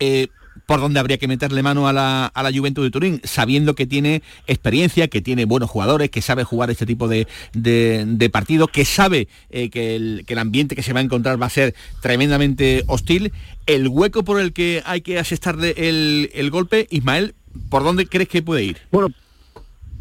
eh, ¿por dónde habría que meterle mano a la, a la Juventud de Turín? Sabiendo que tiene experiencia, que tiene buenos jugadores, que sabe jugar este tipo de, de, partido, que sabe que el, que, el, ambiente que se va a encontrar va a ser tremendamente hostil. El hueco por el que hay que asestarle el, el golpe, Ismael, ¿por dónde crees que puede ir? Bueno,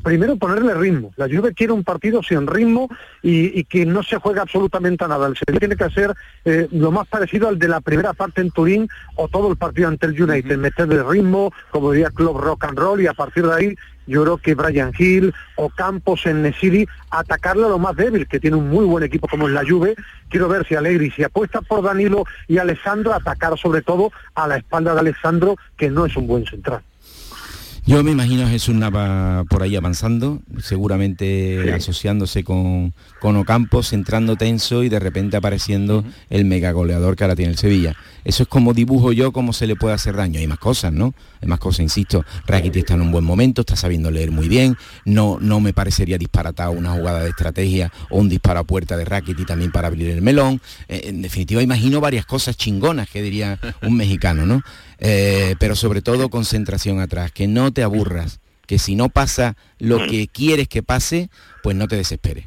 primero ponerle ritmo. La Juve quiere un partido sin ritmo y, que no se juega absolutamente a nada. El Sevilla tiene que hacer eh, lo más parecido al de la primera parte en Turín o todo el partido ante el United, meterle ritmo, como diría Club Rock and Roll y a partir de ahí yo creo que Brian Hill o Campos en Nesiri atacarle a lo más débil, que tiene un muy buen equipo como es la Juve. Quiero ver si Alegri, si apuesta por Danilo y Alessandro, atacar sobre todo a la espalda de Alessandro, que no es un buen central. Yo me imagino a Jesús Nava por ahí avanzando, seguramente asociándose con, con Ocampo, entrando tenso y de repente apareciendo el mega goleador que ahora tiene el Sevilla. Eso es como dibujo yo cómo se le puede hacer daño. Hay más cosas, ¿no? Hay más cosas, insisto. Rakitic está en un buen momento, está sabiendo leer muy bien. No, no me parecería disparatado una jugada de estrategia o un disparo a puerta de Rakitic también para abrir el melón. Eh, en definitiva, imagino varias cosas chingonas que diría un mexicano, ¿no? Eh, pero sobre todo concentración atrás, que no te aburras, que si no pasa lo Mm. que quieres que pase, pues no te desesperes.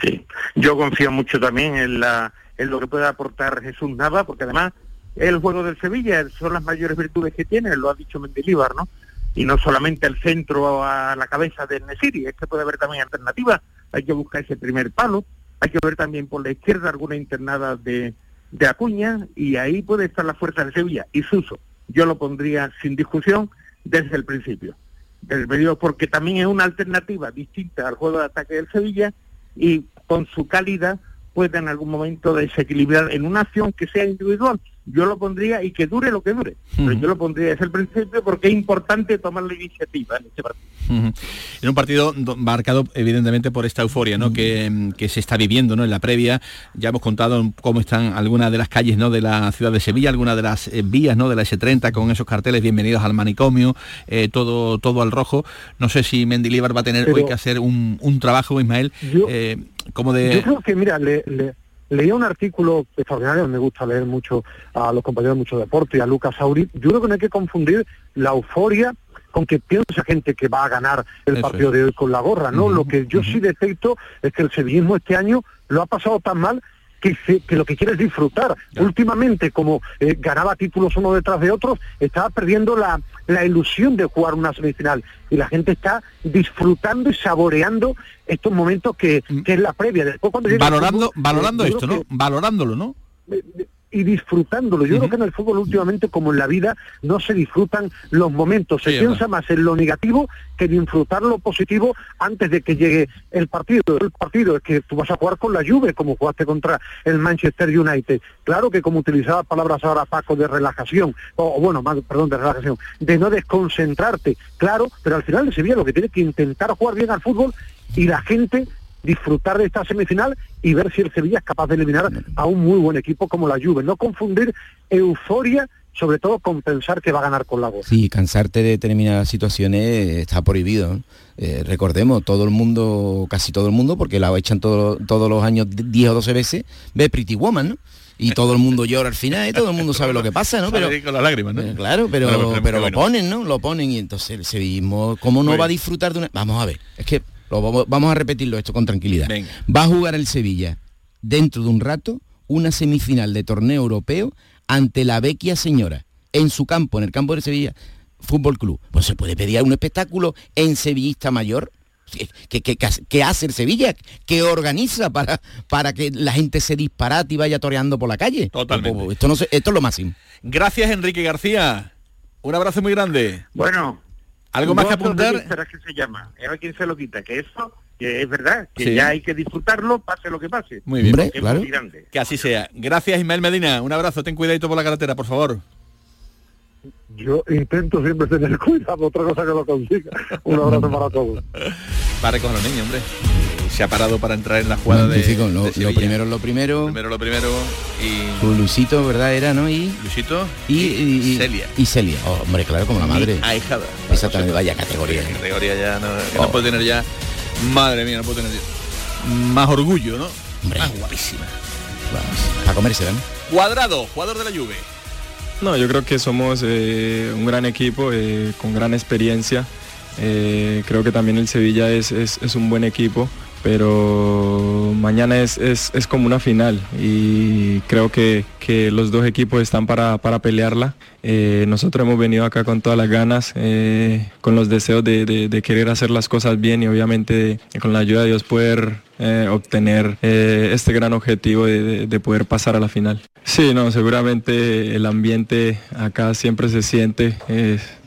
Sí, yo confío mucho también en, la, en lo que puede aportar Jesús Nava, porque además el juego del Sevilla son las mayores virtudes que tiene, lo ha dicho Mendilibar, ¿no? Y no solamente el centro a la cabeza del Nesiri, es que puede haber también alternativas, hay que buscar ese primer palo, hay que ver también por la izquierda alguna internada de, de Acuña, y ahí puede estar la fuerza del Sevilla. Y Suso, yo lo pondría sin discusión desde el principio. Desde el principio, porque también es una alternativa distinta al juego de ataque del Sevilla y con su calidad puede en algún momento desequilibrar en una acción que sea individual. Yo lo pondría y que dure lo que dure. Pero yo lo pondría desde el principio porque es importante tomar la iniciativa en este partido. En un partido do- marcado evidentemente por esta euforia ¿no? que, mm, que se está viviendo ¿no? en la previa. Ya hemos contado cómo están algunas de las calles ¿no? de la ciudad de Sevilla, algunas de las eh, vías ¿no? de la S30 con esos carteles bienvenidos al manicomio, eh, todo, todo al rojo. No sé si Mendilibar va a tener Pero- hoy que hacer un, un trabajo, Ismael, Yo- eh, como de... Yo creo que, mira, le, le- leía un artículo extraordinario, me gusta leer mucho a los compañeros de mucho deporte y a Lucas Sauri. Yo creo que no hay que confundir la euforia con que piensa gente que va a ganar el Eso partido es. de hoy con la gorra, ¿no? Lo que yo sí detecto es que el sevillismo este año lo ha pasado tan mal que, se- que lo que quiere es disfrutar. Últimamente, como eh, ganaba títulos uno detrás de otros, estaba perdiendo la, la ilusión de jugar una semifinal. Y la gente está disfrutando y saboreando estos momentos que, que es la previa. Después, cuando el valorando fútbol, valorando eh, esto, ¿no? Valorándolo, ¿no? Y disfrutándolo. Yo creo que en el fútbol últimamente, como en la vida, no se disfrutan los momentos. Se Sí, piensa más en lo negativo que en disfrutar lo positivo antes de que llegue el partido. El partido es que tú vas a jugar con la Juve, como jugaste contra el Manchester United. Claro que como utilizaba palabras ahora Paco de relajación, o, o bueno, más, perdón, de relajación, de no desconcentrarte, claro, pero al final de Sevilla lo que tiene que intentar jugar bien al fútbol y la gente disfrutar de esta semifinal y ver si el Sevilla es capaz de eliminar a un muy buen equipo como la Juve. No confundir euforia, sobre todo con pensar que va a ganar con la voz. Sí, cansarte de determinadas situaciones eh, está prohibido. Eh, recordemos, todo el mundo, casi todo el mundo, porque la echan todo- todos los años 10 o 12 veces, ve Pretty Woman, ¿no? Y todo el mundo llora al final y todo el mundo sabe lo que pasa, ¿no? Pero, con las lágrimas, ¿no? Eh, claro, pero, pero lo bueno. ponen, ¿no? Lo ponen y entonces el sevillismo, ¿cómo no Muy va a disfrutar de una...? Vamos a ver, es que lo vamos, vamos a repetirlo esto con tranquilidad. Venga. Va a jugar el Sevilla dentro de un rato una semifinal de torneo europeo ante la vecchia señora, en su campo, en el campo del Sevilla Fútbol Club. Pues se puede pedir un espectáculo en Sevillista Mayor. ¿Qué, hace- qué hace el Sevilla? ¿Qué organiza para, para que la gente se disparate y vaya toreando por la calle? Totalmente. Esto, no se- esto es lo máximo. Gracias, Enrique García. Un abrazo muy grande. Bueno. ¿Algo más que apuntar? que se llama. A ver quién se lo quita. Que eso, que es verdad, que Sí. ya hay que disfrutarlo, pase lo que pase. Muy bien. Es muy grande. Que así sea. Gracias, Ismael Medina. Un abrazo. Ten cuidadito por la carretera, por favor. Yo intento siempre tener *laughs* cuidado, otra cosa que lo consiga. Un abrazo para todos. Va a recoger a los niños, hombre. Se ha parado para entrar en la jugada de, lo, de lo primero es lo primero. Primero lo primero y... Luisito, ¿verdad? Era, ¿no? Y, Luisito y, y- y- Celia. Y Celia. Oh, hombre, claro, como la madre. Ahijada. Exactamente, vaya categoría. Categoría ya no, que no Oh. puede tener ya... Madre mía, no puede tener más orgullo, ¿no? Más guapísima. Para comérsela, ¿no? Cuadrado, jugador de la Juve. No, yo creo que somos eh, un gran equipo eh, con gran experiencia. Eh, creo que también el Sevilla es, es- es un buen equipo, pero mañana es, es- es como una final y creo que, que los dos equipos están para, para pelearla. Eh, nosotros hemos venido acá con todas las ganas, eh, con los deseos de, de- querer hacer las cosas bien y obviamente con la ayuda de Dios poder eh, obtener este gran objetivo de, de- de poder pasar a la final. Sí, no, seguramente el ambiente acá siempre se siente,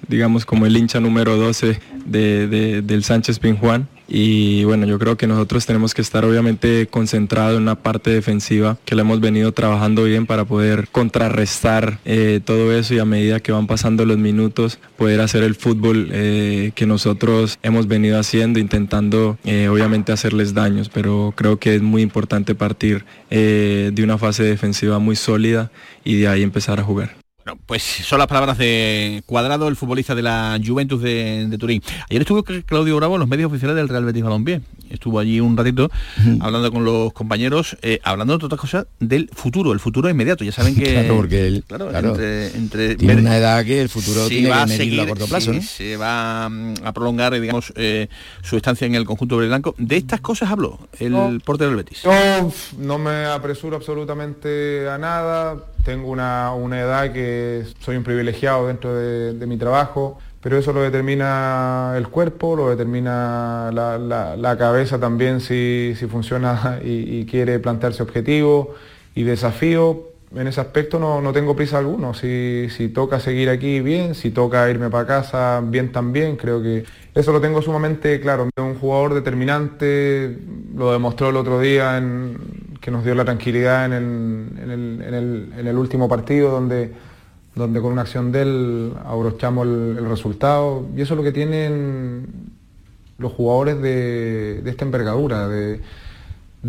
digamos, como el hincha número 12 de- de- del Sánchez Pinjuán, y bueno, yo creo que nosotros tenemos que estar obviamente concentrados en una parte defensiva que le hemos venido trabajando bien para poder contrarrestar eh, todo eso y a medida que van pasando los minutos poder hacer el fútbol eh, que nosotros hemos venido haciendo, intentando eh, obviamente hacerles daños, pero creo que es muy importante partir de una fase defensiva muy sólida y de ahí empezar a jugar. Bueno, pues son las palabras de Cuadrado, el futbolista de la Juventus de, Turín. Ayer estuvo Claudio Bravo en los medios oficiales del Real Betis Balompié. Estuvo allí un ratito hablando con los compañeros, eh, hablando de otras cosas del futuro, el futuro inmediato. Ya saben *laughs* que... claro, porque él entre, tiene una edad que el futuro tiene va que a, seguir, a corto plazo. Se va mm, a prolongar, digamos, eh, su estancia en el conjunto blanco. De estas cosas habló el portero del Betis. No, no me apresuro absolutamente a nada tengo una, edad que soy un privilegiado dentro de, mi trabajo, pero eso lo determina el cuerpo, lo determina la, cabeza también si, funciona y, quiere plantearse objetivos y desafíos. En ese aspecto no, tengo prisa alguno. Si, si, toca seguir aquí, bien. Si toca irme para casa, bien también. Creo que eso lo tengo sumamente claro. Un jugador determinante, lo demostró el otro día en, que nos dio la tranquilidad en el, último partido donde, donde con una acción de él abrochamos el, resultado. Y eso es lo que tienen los jugadores de, esta envergadura, de,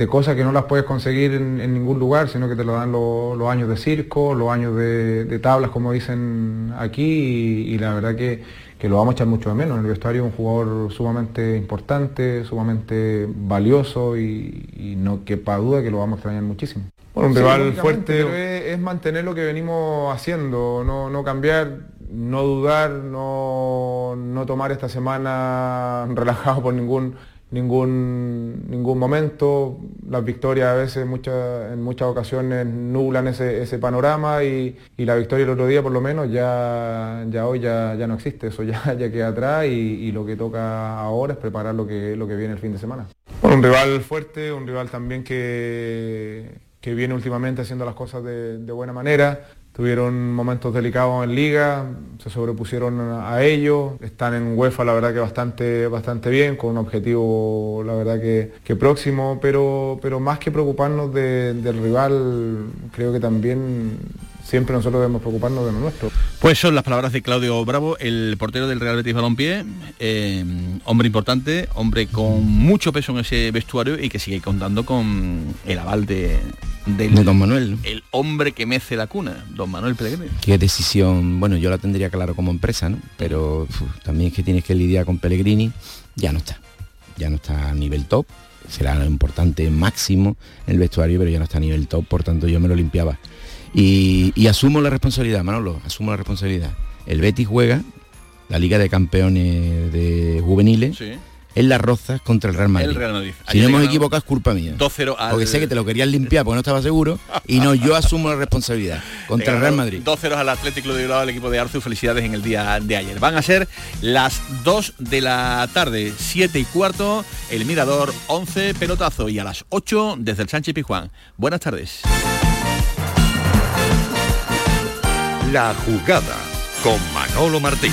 cosas que no las puedes conseguir en, ningún lugar, sino que te lo dan los años de circo, los años de, tablas, como dicen aquí, y la verdad que que lo vamos a echar mucho de menos. En el vestuario es un jugador sumamente importante, sumamente valioso y, no quepa duda que lo vamos a extrañar muchísimo. Bueno, un rival fuerte es, mantener lo que venimos haciendo, no, cambiar, no dudar, no, no tomar esta semana *laughs* relajado por ningún ningún, ningún momento. Las victorias a veces en muchas ocasiones nublan ese, panorama y, la victoria el otro día por lo menos ya, ya hoy ya, ya no existe, eso ya, *laughs* ya queda atrás y, lo que toca ahora es preparar lo que, lo que viene el fin de semana. un rival fuerte, un rival también que, que viene últimamente haciendo las cosas de, de buena manera, tuvieron momentos delicados en liga, se sobrepusieron a ellos, están en UEFA la verdad que bastante, bastante bien, con un objetivo la verdad que, próximo, pero, pero más que preocuparnos del rival, creo que también siempre nosotros debemos preocuparnos de lo nuestro. Pues son las palabras de Claudio Bravo, el portero del Real Betis Balompié, eh, hombre importante, hombre con mucho peso en ese vestuario y que sigue contando con el aval de, Don Manuel. El hombre que mece la cuna, Don Manuel Pellegrini. Qué decisión, bueno, yo la tendría claro como empresa, ¿no? Pero también es que tienes que lidiar con Pellegrini, ya no está, ya no está a nivel top, será lo importante máximo en el vestuario, pero ya no está a nivel top, por tanto yo me lo limpiaba y, asumo la responsabilidad, Manolo, asumo la responsabilidad. El Betis juega la Liga de Campeones de Juveniles. En las rozas contra el Real Madrid. Si no hemos equivocado es culpa mía. 2-0 Porque sé que te lo querías limpiar porque no estaba seguro y no, yo asumo la responsabilidad contra el Real Madrid. 2-0 al Atlético de Bilbao, al equipo de Arzu. Felicidades en el día de ayer. Van a ser las 2 de la tarde, 7 y cuarto, el Mirador 11 pelotazo y a las 8 desde el Sánchez Pijuán. Buenas tardes. La jugada con Manolo Martín.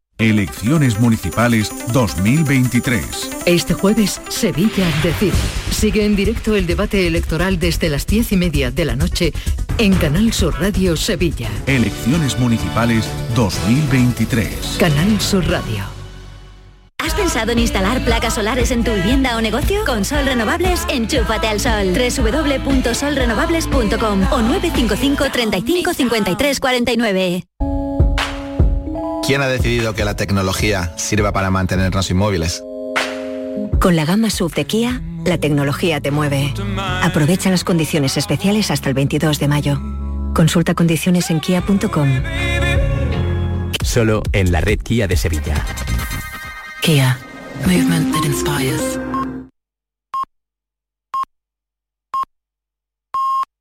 Elecciones Municipales 2023. Este jueves, Sevilla decide. Sigue en directo el debate electoral desde las diez y media de la noche en Canal Sur Radio Sevilla. Elecciones Municipales 2023. Canal Sur Radio. ¿Has pensado en instalar placas solares en tu vivienda o negocio? Con Sol Renovables, enchúfate al sol. www.solrenovables.com o 955 35 53 49. ¿Quién ha decidido que la tecnología sirva para mantenernos inmóviles? Con la gama SUV de Kia, la tecnología te mueve. Aprovecha las condiciones especiales hasta el 22 de mayo. Consulta condiciones en kia.com. Solo en la red Kia de Sevilla. Kia. Movement that inspires.